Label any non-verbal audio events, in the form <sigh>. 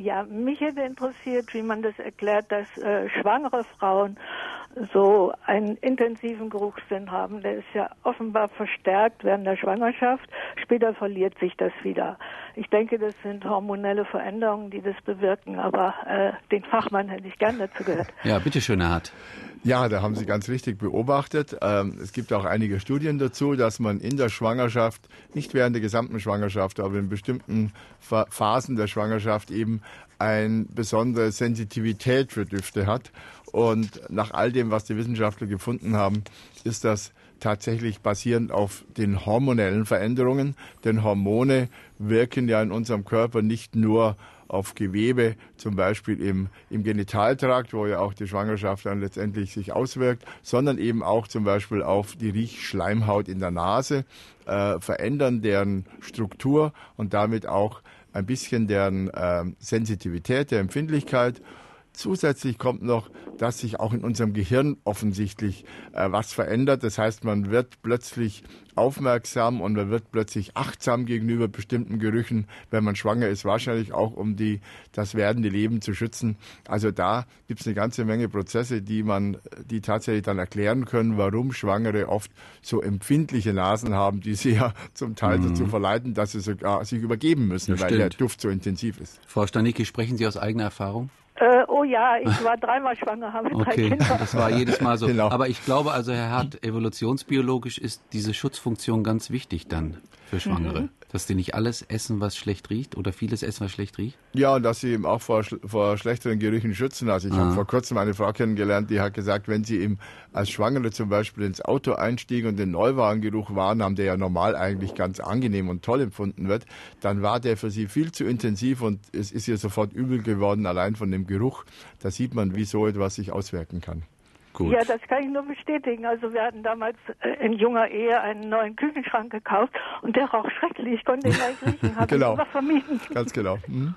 ja, mich hätte interessiert, wie man das erklärt, dass äh, schwangere Frauen so einen intensiven Geruchssinn haben. Der ist ja offenbar verstärkt während der Schwangerschaft. Später verliert sich das wieder. Ich denke, das sind hormonelle Veränderungen, die das bewirken. Aber äh, den Fachmann hätte ich gern dazu gehört. Ja, bitteschön, Herr Hart. Ja, da haben Sie ganz richtig beobachtet. Ähm, es gibt auch einige Studien dazu, dass man in der Schwangerschaft, nicht während der gesamten Schwangerschaft, aber in bestimmten Phasen der Schwangerschaft eben eine besondere Sensitivität für Düfte hat. Und nach all dem, was die Wissenschaftler gefunden haben, ist das tatsächlich basierend auf den hormonellen Veränderungen. Denn Hormone wirken ja in unserem Körper nicht nur auf Gewebe, zum Beispiel im, im Genitaltrakt, wo ja auch die Schwangerschaft dann letztendlich sich auswirkt, sondern eben auch zum Beispiel auf die Riechschleimhaut in der Nase, äh, verändern deren Struktur und damit auch ein bisschen deren äh, Sensitivität, der Empfindlichkeit Zusätzlich kommt noch, dass sich auch in unserem Gehirn offensichtlich äh, was verändert. Das heißt, man wird plötzlich aufmerksam und man wird plötzlich achtsam gegenüber bestimmten Gerüchen, wenn man schwanger ist, wahrscheinlich auch um die, das werdende Leben zu schützen. Also da gibt es eine ganze Menge Prozesse, die man, die tatsächlich dann erklären können, warum Schwangere oft so empfindliche Nasen haben, die sie <laughs> ja zum Teil mhm. dazu verleiten, dass sie sogar sich übergeben müssen, das weil stimmt. der Duft so intensiv ist. Frau Stanicki, sprechen Sie aus eigener Erfahrung? Äh, oh ja, ich <laughs> war dreimal schwanger, habe okay. drei Kinder. Das war jedes Mal so. Genau. Aber ich glaube also, Herr Hart, evolutionsbiologisch ist diese Schutzfunktion ganz wichtig dann für Schwangere. Mhm. Dass die nicht alles essen, was schlecht riecht oder vieles essen, was schlecht riecht? Ja, und dass sie eben auch vor, vor schlechteren Gerüchen schützen. Also ich habe vor kurzem eine Frau kennengelernt, die hat gesagt, wenn sie eben als Schwangere zum Beispiel ins Auto einstiegen und den Neuwagengeruch wahrnahm, der ja normal eigentlich ganz angenehm und toll empfunden wird, dann war der für sie viel zu intensiv und es ist ihr sofort übel geworden, allein von dem Geruch. Da sieht man, wie so etwas sich auswirken kann. Gut. Ja, das kann ich nur bestätigen. Also wir hatten damals äh, in junger Ehe einen neuen Küchenschrank gekauft und der roch schrecklich. Ich konnte ihn nicht riechen. <laughs> Habe genau. vermieden. Ganz genau. Mhm.